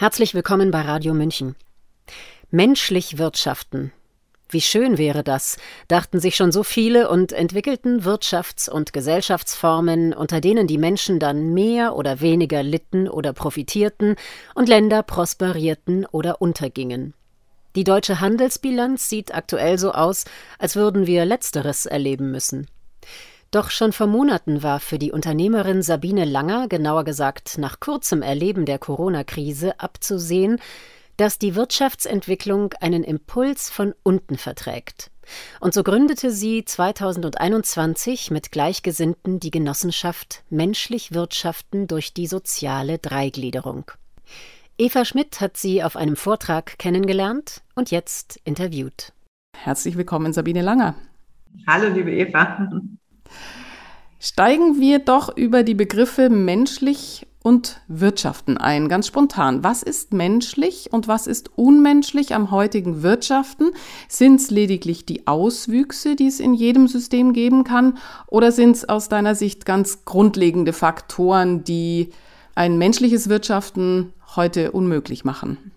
Herzlich willkommen bei Radio München. Menschlich wirtschaften. Wie schön wäre das, dachten sich schon so viele und entwickelten Wirtschafts- und Gesellschaftsformen, unter denen die Menschen dann mehr oder weniger litten oder profitierten und Länder prosperierten oder untergingen. Die deutsche Handelsbilanz sieht aktuell so aus, als würden wir letzteres erleben müssen. Doch schon vor Monaten war für die Unternehmerin Sabine Langer, genauer gesagt nach kurzem Erleben der Corona-Krise, abzusehen, dass die Wirtschaftsentwicklung einen Impuls von unten verträgt. Und so gründete sie 2021 mit Gleichgesinnten die Genossenschaft Menschlich Wirtschaften durch die soziale Dreigliederung. Eva Schmidt hat sie auf einem Vortrag kennengelernt und jetzt interviewt. Herzlich willkommen, Sabine Langer. Hallo, liebe Eva. Steigen wir doch über die Begriffe menschlich und Wirtschaften ein, ganz spontan. Was ist menschlich und was ist unmenschlich am heutigen Wirtschaften? Sind es lediglich die Auswüchse, die es in jedem System geben kann, oder sind es aus deiner Sicht ganz grundlegende Faktoren, die ein menschliches Wirtschaften heute unmöglich machen?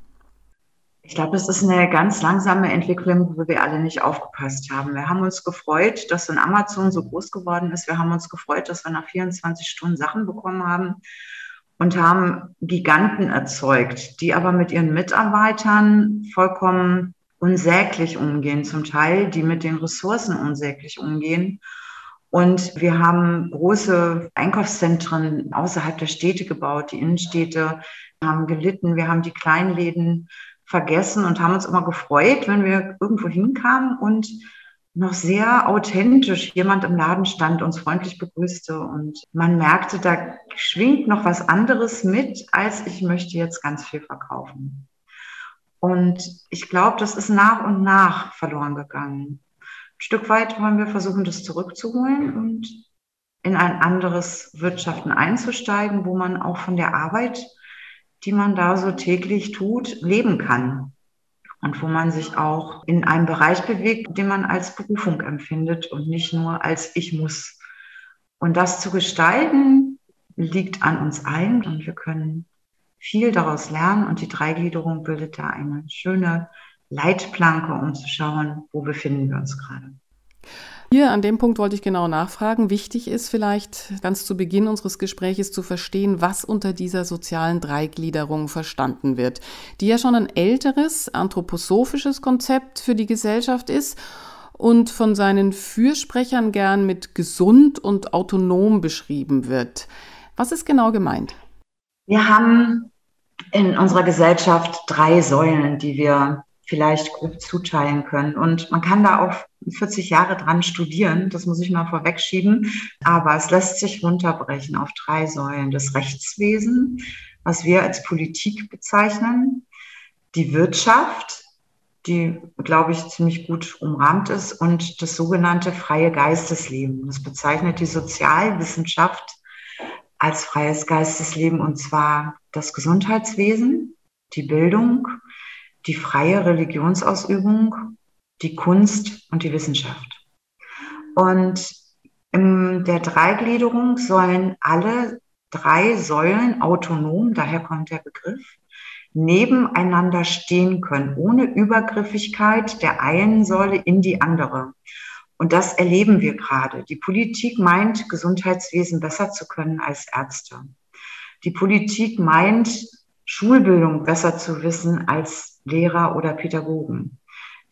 Ich glaube, das ist eine ganz langsame Entwicklung, wo wir alle nicht aufgepasst haben. Wir haben uns gefreut, dass ein Amazon so groß geworden ist. Wir haben uns gefreut, dass wir nach 24 Stunden Sachen bekommen haben und haben Giganten erzeugt, die aber mit ihren Mitarbeitern vollkommen unsäglich umgehen, zum Teil, die mit den Ressourcen unsäglich umgehen. Und wir haben große Einkaufszentren außerhalb der Städte gebaut. Die Innenstädte haben gelitten. Wir haben die Kleinläden vergessen und haben uns immer gefreut, wenn wir irgendwo hinkamen und noch sehr authentisch jemand im Laden stand, uns freundlich begrüßte und man merkte, da schwingt noch was anderes mit, als ich möchte jetzt ganz viel verkaufen. Und ich glaube, das ist nach und nach verloren gegangen. Ein Stück weit wollen wir versuchen, das zurückzuholen und in ein anderes Wirtschaften einzusteigen, wo man auch von der Arbeit die man da so täglich tut, leben kann. Und wo man sich auch in einem Bereich bewegt, den man als Berufung empfindet und nicht nur als ich muss. Und das zu gestalten, liegt an uns allen und wir können viel daraus lernen. Und die Dreigliederung bildet da eine schöne Leitplanke, um zu schauen, wo befinden wir uns gerade. Hier an dem Punkt wollte ich genau nachfragen. Wichtig ist vielleicht ganz zu Beginn unseres Gespräches zu verstehen, was unter dieser sozialen Dreigliederung verstanden wird, die ja schon ein älteres anthroposophisches Konzept für die Gesellschaft ist und von seinen Fürsprechern gern mit gesund und autonom beschrieben wird. Was ist genau gemeint? Wir haben in unserer Gesellschaft drei Säulen, die wir vielleicht grob zuteilen können. Und man kann da auch 40 Jahre dran studieren, das muss ich mal vorwegschieben. Aber es lässt sich runterbrechen auf drei Säulen. Das Rechtswesen, was wir als Politik bezeichnen, die Wirtschaft, die, glaube ich, ziemlich gut umrahmt ist, und das sogenannte freie Geistesleben. Das bezeichnet die Sozialwissenschaft als freies Geistesleben, und zwar das Gesundheitswesen, die Bildung, die freie Religionsausübung, die Kunst und die Wissenschaft. Und in der Dreigliederung sollen alle drei Säulen autonom, daher kommt der Begriff, nebeneinander stehen können, ohne Übergriffigkeit der einen Säule in die andere. Und das erleben wir gerade. Die Politik meint, Gesundheitswesen besser zu können als Ärzte. Die Politik meint, Schulbildung besser zu wissen als Lehrer oder Pädagogen.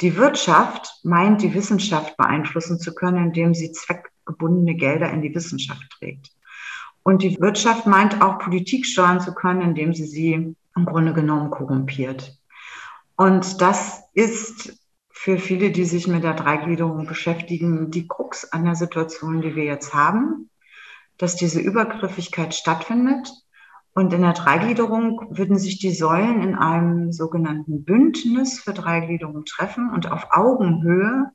Die Wirtschaft meint, die Wissenschaft beeinflussen zu können, indem sie zweckgebundene Gelder in die Wissenschaft trägt. Und die Wirtschaft meint auch, Politik steuern zu können, indem sie sie im Grunde genommen korrumpiert. Und das ist für viele, die sich mit der Dreigliederung beschäftigen, die Krux an der Situation, die wir jetzt haben, dass diese Übergriffigkeit stattfindet und in der Dreigliederung würden sich die Säulen in einem sogenannten Bündnis für Dreigliederung treffen und auf Augenhöhe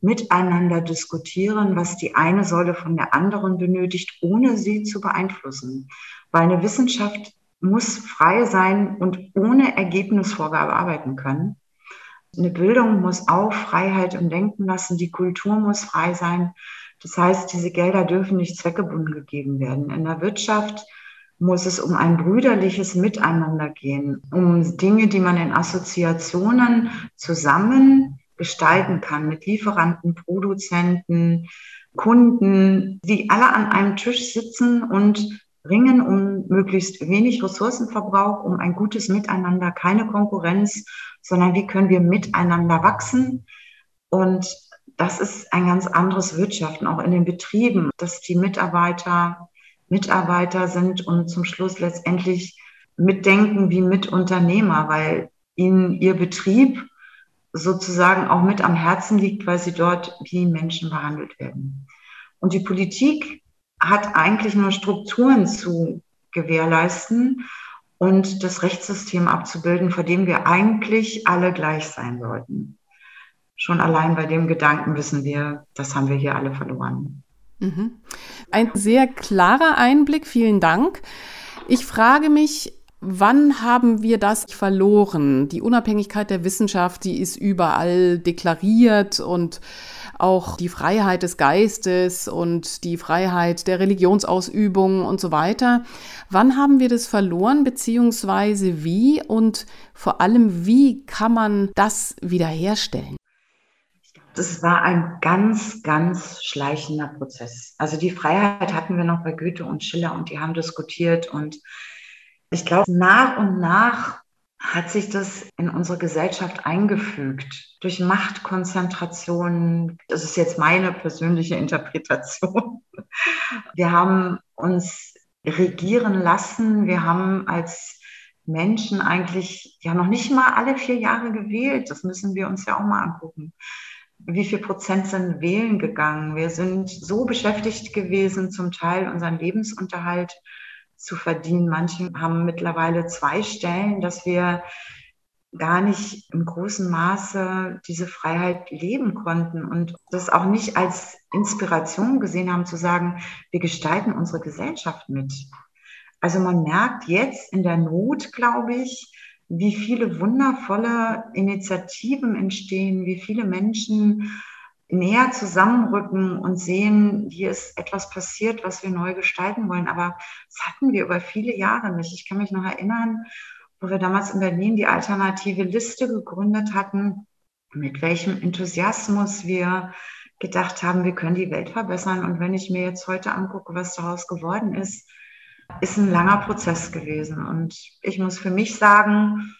miteinander diskutieren, was die eine Säule von der anderen benötigt, ohne sie zu beeinflussen. Weil eine Wissenschaft muss frei sein und ohne Ergebnisvorgabe arbeiten können. Eine Bildung muss auch Freiheit im Denken lassen. Die Kultur muss frei sein. Das heißt, diese Gelder dürfen nicht zweckgebunden gegeben werden. In der Wirtschaft muss es um ein brüderliches Miteinander gehen, um Dinge, die man in Assoziationen zusammen gestalten kann mit Lieferanten, Produzenten, Kunden, die alle an einem Tisch sitzen und ringen um möglichst wenig Ressourcenverbrauch, um ein gutes Miteinander, keine Konkurrenz, sondern wie können wir miteinander wachsen. Und das ist ein ganz anderes Wirtschaften, auch in den Betrieben, dass die Mitarbeiter Mitarbeiter sind und zum Schluss letztendlich mitdenken wie Mitunternehmer, weil ihnen ihr Betrieb sozusagen auch mit am Herzen liegt, weil sie dort wie Menschen behandelt werden. Und die Politik hat eigentlich nur Strukturen zu gewährleisten und das Rechtssystem abzubilden, vor dem wir eigentlich alle gleich sein sollten. Schon allein bei dem Gedanken wissen wir, das haben wir hier alle verloren. Mhm. Ein sehr klarer Einblick, vielen Dank. Ich frage mich, Wann haben wir das verloren? Die Unabhängigkeit der Wissenschaft, die ist überall deklariert und auch die Freiheit des Geistes und die Freiheit der Religionsausübung und so weiter. Wann haben wir das verloren, beziehungsweise wie und vor allem, wie kann man das wiederherstellen? Das war ein ganz, ganz schleichender Prozess. Also die Freiheit hatten wir noch bei Goethe und Schiller und die haben diskutiert und ich glaube, nach und nach hat sich das in unsere Gesellschaft eingefügt durch Machtkonzentration. Das ist jetzt meine persönliche Interpretation. Wir haben uns regieren lassen. Wir haben als Menschen eigentlich ja noch nicht mal alle vier Jahre gewählt. Das müssen wir uns ja auch mal angucken. Wie viel Prozent sind wählen gegangen? Wir sind so beschäftigt gewesen, zum Teil unseren Lebensunterhalt zu verdienen. Manche haben mittlerweile zwei Stellen, dass wir gar nicht im großen Maße diese Freiheit leben konnten und das auch nicht als Inspiration gesehen haben zu sagen, wir gestalten unsere Gesellschaft mit. Also man merkt jetzt in der Not, glaube ich, wie viele wundervolle Initiativen entstehen, wie viele Menschen näher zusammenrücken und sehen, hier ist etwas passiert, was wir neu gestalten wollen. Aber das hatten wir über viele Jahre nicht. Ich kann mich noch erinnern, wo wir damals in Berlin die alternative Liste gegründet hatten, mit welchem Enthusiasmus wir gedacht haben, wir können die Welt verbessern. Und wenn ich mir jetzt heute angucke, was daraus geworden ist, ist ein langer Prozess gewesen. Und ich muss für mich sagen,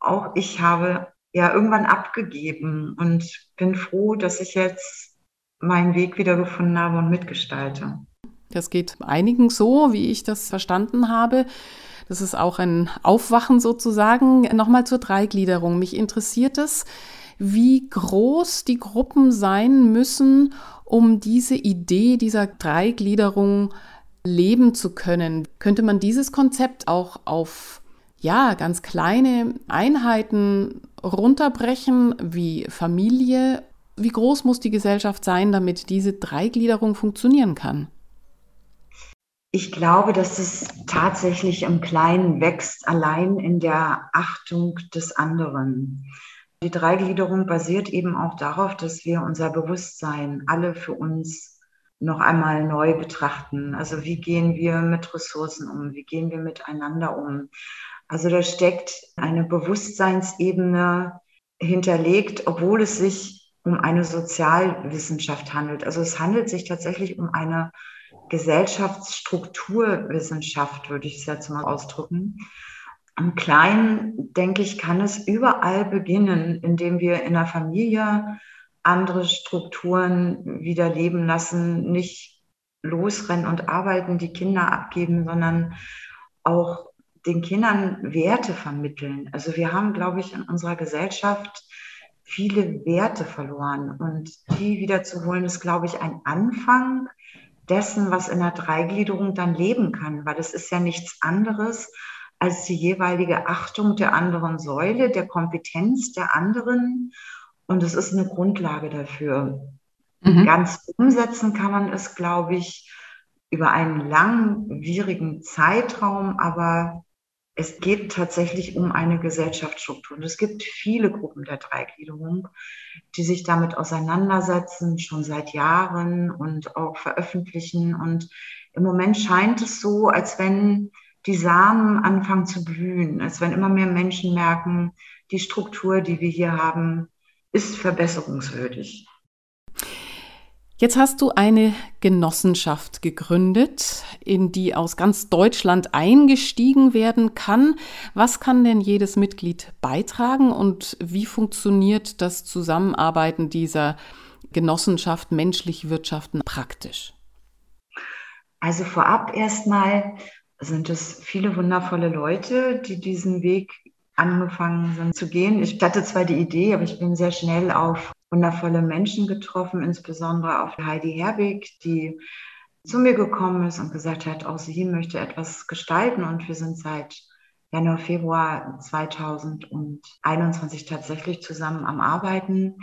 auch ich habe ja irgendwann abgegeben und bin froh, dass ich jetzt meinen Weg wieder gefunden habe und mitgestalte. Das geht einigen so, wie ich das verstanden habe. Das ist auch ein Aufwachen sozusagen. Nochmal zur Dreigliederung. Mich interessiert es, wie groß die Gruppen sein müssen, um diese Idee dieser Dreigliederung leben zu können. Könnte man dieses Konzept auch auf ja, ganz kleine Einheiten runterbrechen, wie Familie. Wie groß muss die Gesellschaft sein, damit diese Dreigliederung funktionieren kann? Ich glaube, dass es tatsächlich im Kleinen wächst, allein in der Achtung des anderen. Die Dreigliederung basiert eben auch darauf, dass wir unser Bewusstsein alle für uns noch einmal neu betrachten. Also wie gehen wir mit Ressourcen um? Wie gehen wir miteinander um? Also da steckt eine Bewusstseinsebene hinterlegt, obwohl es sich um eine Sozialwissenschaft handelt. Also es handelt sich tatsächlich um eine Gesellschaftsstrukturwissenschaft, würde ich es jetzt mal ausdrücken. Im Kleinen, denke ich, kann es überall beginnen, indem wir in der Familie andere Strukturen wieder leben lassen, nicht losrennen und arbeiten, die Kinder abgeben, sondern auch den Kindern Werte vermitteln. Also wir haben, glaube ich, in unserer Gesellschaft viele Werte verloren. Und die wiederzuholen ist, glaube ich, ein Anfang dessen, was in der Dreigliederung dann leben kann, weil es ist ja nichts anderes als die jeweilige Achtung der anderen Säule, der Kompetenz der anderen und es ist eine Grundlage dafür. Mhm. Ganz umsetzen kann man es, glaube ich, über einen langwierigen Zeitraum, aber es geht tatsächlich um eine Gesellschaftsstruktur. Und es gibt viele Gruppen der Dreigliederung, die sich damit auseinandersetzen, schon seit Jahren und auch veröffentlichen. Und im Moment scheint es so, als wenn die Samen anfangen zu blühen, als wenn immer mehr Menschen merken, die Struktur, die wir hier haben, ist verbesserungswürdig. Jetzt hast du eine Genossenschaft gegründet, in die aus ganz Deutschland eingestiegen werden kann. Was kann denn jedes Mitglied beitragen und wie funktioniert das Zusammenarbeiten dieser Genossenschaft menschlich wirtschaften praktisch? Also vorab erstmal sind es viele wundervolle Leute, die diesen Weg angefangen sind zu gehen. Ich hatte zwar die Idee, aber ich bin sehr schnell auf wundervolle Menschen getroffen, insbesondere auf Heidi Herbig, die zu mir gekommen ist und gesagt hat, auch sie möchte etwas gestalten. Und wir sind seit Januar, Februar 2021 tatsächlich zusammen am Arbeiten.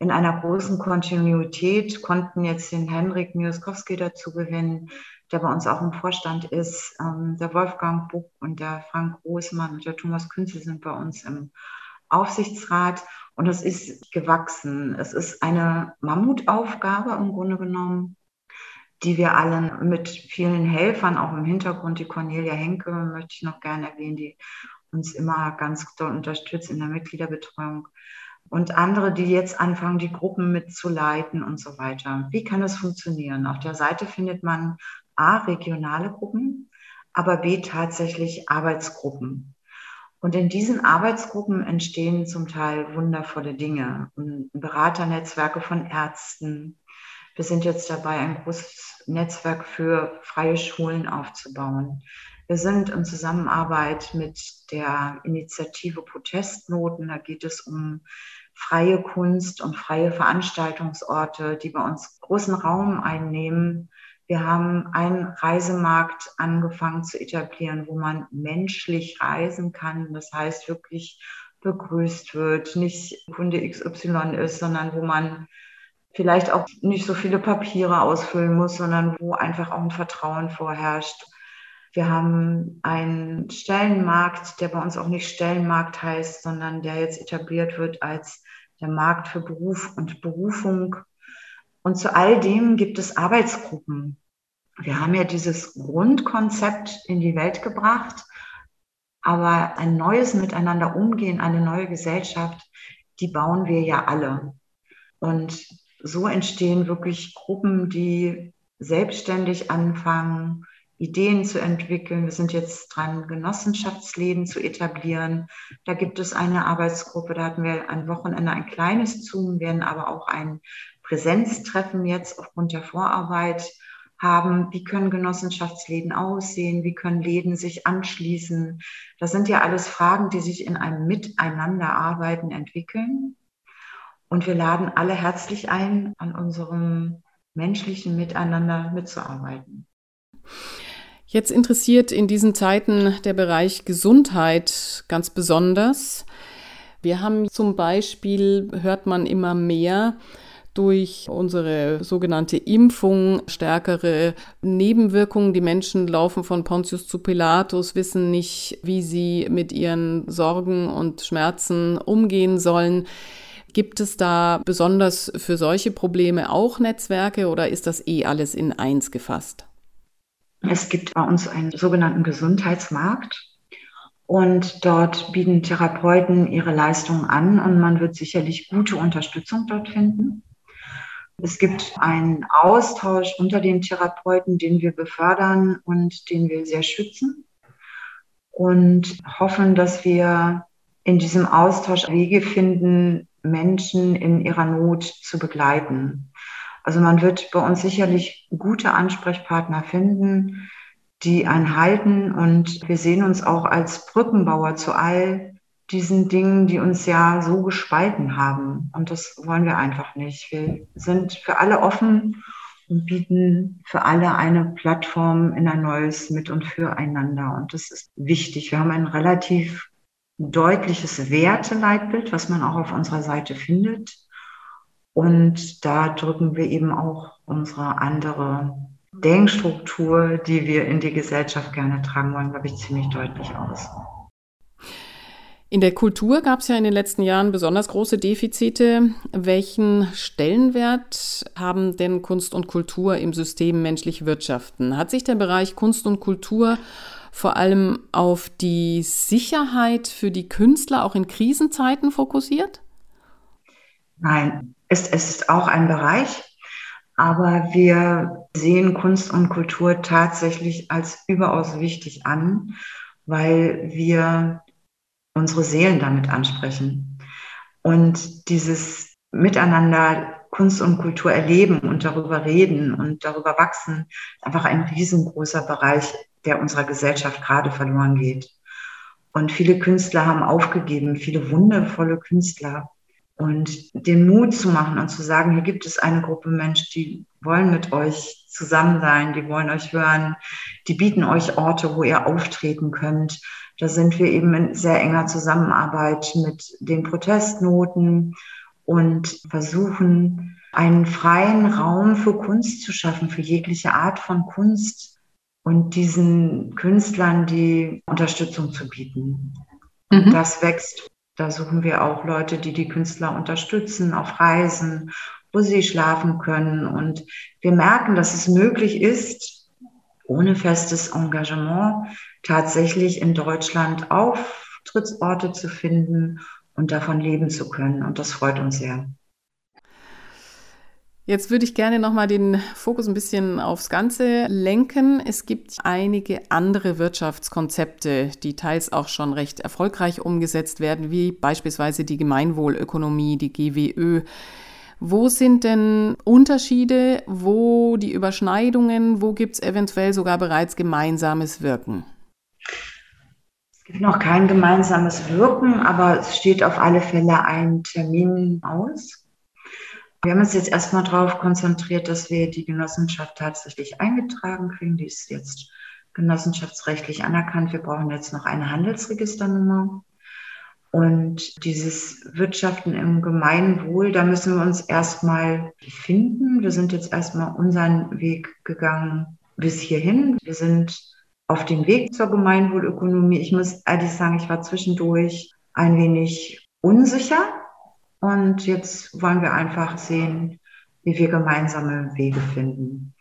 In einer großen Kontinuität konnten jetzt den Henrik Mioskowski dazu gewinnen, der bei uns auch im Vorstand ist. Ähm, der Wolfgang Buck und der Frank Großmann und der Thomas Künzel sind bei uns im Aufsichtsrat. Und es ist gewachsen. Es ist eine Mammutaufgabe im Grunde genommen, die wir allen mit vielen Helfern, auch im Hintergrund, die Cornelia Henke möchte ich noch gerne erwähnen, die uns immer ganz doll unterstützt in der Mitgliederbetreuung. Und andere, die jetzt anfangen, die Gruppen mitzuleiten und so weiter. Wie kann das funktionieren? Auf der Seite findet man A, regionale Gruppen, aber B, tatsächlich Arbeitsgruppen. Und in diesen Arbeitsgruppen entstehen zum Teil wundervolle Dinge. Beraternetzwerke von Ärzten. Wir sind jetzt dabei, ein großes Netzwerk für freie Schulen aufzubauen. Wir sind in Zusammenarbeit mit der Initiative Protestnoten. Da geht es um freie Kunst und freie Veranstaltungsorte, die bei uns großen Raum einnehmen wir haben einen Reisemarkt angefangen zu etablieren, wo man menschlich reisen kann. Das heißt, wirklich begrüßt wird, nicht Kunde XY ist, sondern wo man vielleicht auch nicht so viele Papiere ausfüllen muss, sondern wo einfach auch ein Vertrauen vorherrscht. Wir haben einen Stellenmarkt, der bei uns auch nicht Stellenmarkt heißt, sondern der jetzt etabliert wird als der Markt für Beruf und Berufung. Und zu all dem gibt es Arbeitsgruppen. Wir haben ja dieses Grundkonzept in die Welt gebracht, aber ein neues Miteinander umgehen, eine neue Gesellschaft, die bauen wir ja alle. Und so entstehen wirklich Gruppen, die selbstständig anfangen, Ideen zu entwickeln. Wir sind jetzt dran, Genossenschaftsläden zu etablieren. Da gibt es eine Arbeitsgruppe, da hatten wir ein Wochenende ein kleines Zoom, werden aber auch ein Präsenztreffen jetzt aufgrund der Vorarbeit haben. Wie können Genossenschaftsläden aussehen? Wie können Läden sich anschließen? Das sind ja alles Fragen, die sich in einem Miteinanderarbeiten entwickeln. Und wir laden alle herzlich ein, an unserem menschlichen Miteinander mitzuarbeiten. Jetzt interessiert in diesen Zeiten der Bereich Gesundheit ganz besonders. Wir haben zum Beispiel, hört man immer mehr, durch unsere sogenannte Impfung stärkere Nebenwirkungen. Die Menschen laufen von Pontius zu Pilatus, wissen nicht, wie sie mit ihren Sorgen und Schmerzen umgehen sollen. Gibt es da besonders für solche Probleme auch Netzwerke oder ist das eh alles in eins gefasst? Es gibt bei uns einen sogenannten Gesundheitsmarkt und dort bieten Therapeuten ihre Leistungen an und man wird sicherlich gute Unterstützung dort finden. Es gibt einen Austausch unter den Therapeuten, den wir befördern und den wir sehr schützen und hoffen, dass wir in diesem Austausch Wege finden, Menschen in ihrer Not zu begleiten. Also man wird bei uns sicherlich gute Ansprechpartner finden, die einen halten und wir sehen uns auch als Brückenbauer zu all diesen Dingen, die uns ja so gespalten haben. Und das wollen wir einfach nicht. Wir sind für alle offen und bieten für alle eine Plattform in ein neues Mit- und Füreinander. Und das ist wichtig. Wir haben ein relativ deutliches Werteleitbild, was man auch auf unserer Seite findet. Und da drücken wir eben auch unsere andere Denkstruktur, die wir in die Gesellschaft gerne tragen wollen, glaube ich, ziemlich deutlich aus. In der Kultur gab es ja in den letzten Jahren besonders große Defizite. Welchen Stellenwert haben denn Kunst und Kultur im System menschlich Wirtschaften? Hat sich der Bereich Kunst und Kultur vor allem auf die Sicherheit für die Künstler auch in Krisenzeiten fokussiert? Nein, es, es ist auch ein Bereich, aber wir sehen Kunst und Kultur tatsächlich als überaus wichtig an, weil wir unsere Seelen damit ansprechen. Und dieses Miteinander Kunst und Kultur erleben und darüber reden und darüber wachsen, ist einfach ein riesengroßer Bereich, der unserer Gesellschaft gerade verloren geht. Und viele Künstler haben aufgegeben, viele wundervolle Künstler. Und den Mut zu machen und zu sagen, hier gibt es eine Gruppe Menschen, die wollen mit euch zusammen sein, die wollen euch hören, die bieten euch Orte, wo ihr auftreten könnt. Da sind wir eben in sehr enger Zusammenarbeit mit den Protestnoten und versuchen, einen freien Raum für Kunst zu schaffen, für jegliche Art von Kunst und diesen Künstlern die Unterstützung zu bieten. Mhm. Das wächst. Da suchen wir auch Leute, die die Künstler unterstützen auf Reisen, wo sie schlafen können. Und wir merken, dass es möglich ist, ohne festes Engagement tatsächlich in Deutschland Auftrittsorte zu finden und davon leben zu können. Und das freut uns sehr. Jetzt würde ich gerne nochmal den Fokus ein bisschen aufs Ganze lenken. Es gibt einige andere Wirtschaftskonzepte, die teils auch schon recht erfolgreich umgesetzt werden, wie beispielsweise die Gemeinwohlökonomie, die GWÖ. Wo sind denn Unterschiede, wo die Überschneidungen, wo gibt es eventuell sogar bereits gemeinsames Wirken? Es gibt noch kein gemeinsames Wirken, aber es steht auf alle Fälle ein Termin aus. Wir haben uns jetzt erstmal darauf konzentriert, dass wir die Genossenschaft tatsächlich eingetragen kriegen. Die ist jetzt genossenschaftsrechtlich anerkannt. Wir brauchen jetzt noch eine Handelsregisternummer. Und dieses Wirtschaften im Gemeinwohl, da müssen wir uns erstmal finden. Wir sind jetzt erstmal unseren Weg gegangen bis hierhin. Wir sind auf dem Weg zur Gemeinwohlökonomie. Ich muss ehrlich sagen, ich war zwischendurch ein wenig unsicher. Und jetzt wollen wir einfach sehen, wie wir gemeinsame Wege finden,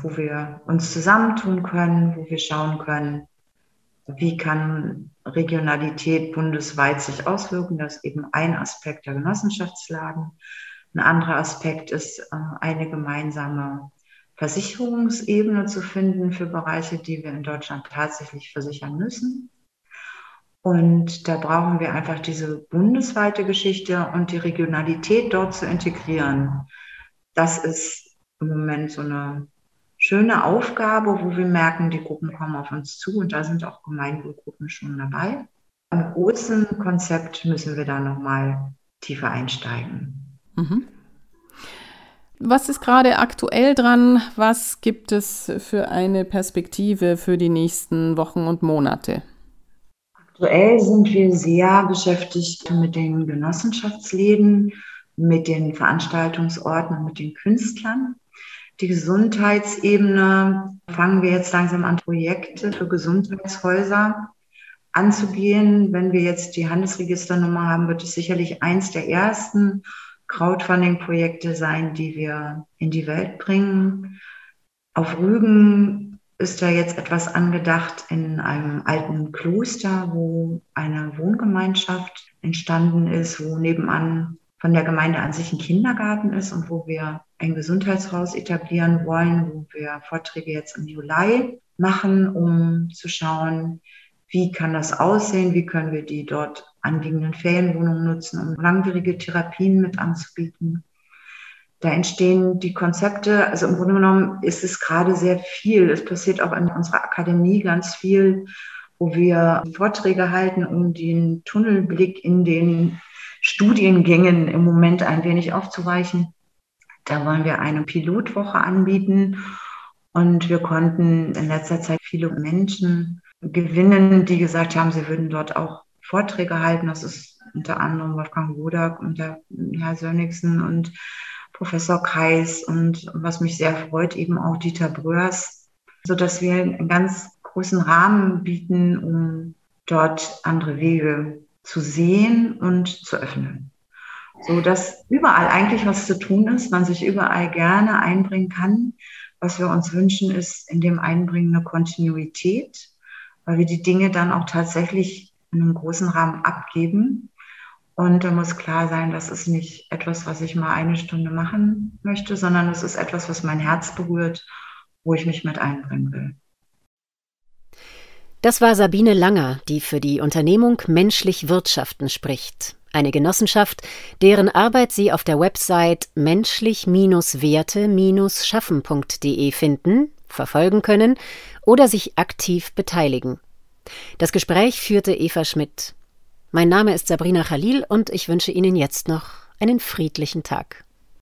wo wir uns zusammentun können, wo wir schauen können, wie kann Regionalität bundesweit sich auswirken. Das ist eben ein Aspekt der Genossenschaftslagen. Ein anderer Aspekt ist äh, eine gemeinsame Versicherungsebene zu finden für Bereiche, die wir in Deutschland tatsächlich versichern müssen. Und da brauchen wir einfach diese bundesweite Geschichte und die Regionalität dort zu integrieren. Das ist im Moment so eine schöne Aufgabe, wo wir merken, die Gruppen kommen auf uns zu und da sind auch Gemeinwohlgruppen schon dabei. Im großen Konzept müssen wir da nochmal tiefer einsteigen. Mhm. Was ist gerade aktuell dran? Was gibt es für eine Perspektive für die nächsten Wochen und Monate? Aktuell sind wir sehr beschäftigt mit den Genossenschaftsläden, mit den Veranstaltungsorten und mit den Künstlern. Die Gesundheitsebene fangen wir jetzt langsam an, Projekte für Gesundheitshäuser anzugehen. Wenn wir jetzt die Handelsregisternummer haben, wird es sicherlich eins der ersten Crowdfunding-Projekte sein, die wir in die Welt bringen. Auf Rügen ist da jetzt etwas angedacht in einem alten Kloster, wo eine Wohngemeinschaft entstanden ist, wo nebenan von der Gemeinde an sich ein Kindergarten ist und wo wir ein Gesundheitshaus etablieren wollen, wo wir Vorträge jetzt im Juli machen, um zu schauen, wie kann das aussehen, wie können wir die dort anliegenden Ferienwohnungen nutzen, um langwierige Therapien mit anzubieten. Da entstehen die Konzepte, also im Grunde genommen ist es gerade sehr viel. Es passiert auch in unserer Akademie ganz viel, wo wir Vorträge halten, um den Tunnelblick in den Studiengängen im Moment ein wenig aufzuweichen. Da wollen wir eine Pilotwoche anbieten und wir konnten in letzter Zeit viele Menschen gewinnen, die gesagt haben, sie würden dort auch Vorträge halten. Das ist unter anderem Wolfgang Wodak und der Herr Sönnigsen und Professor Kreis und was mich sehr freut, eben auch Dieter Bröers, sodass wir einen ganz großen Rahmen bieten, um dort andere Wege zu sehen und zu öffnen. So dass überall eigentlich was zu tun ist, man sich überall gerne einbringen kann. Was wir uns wünschen, ist in dem Einbringen eine Kontinuität weil wir die Dinge dann auch tatsächlich in einem großen Rahmen abgeben. Und da muss klar sein, das ist nicht etwas, was ich mal eine Stunde machen möchte, sondern es ist etwas, was mein Herz berührt, wo ich mich mit einbringen will. Das war Sabine Langer, die für die Unternehmung Menschlich Wirtschaften spricht. Eine Genossenschaft, deren Arbeit Sie auf der Website menschlich-werte-schaffen.de finden, verfolgen können oder sich aktiv beteiligen. Das Gespräch führte Eva Schmidt. Mein Name ist Sabrina Khalil und ich wünsche Ihnen jetzt noch einen friedlichen Tag.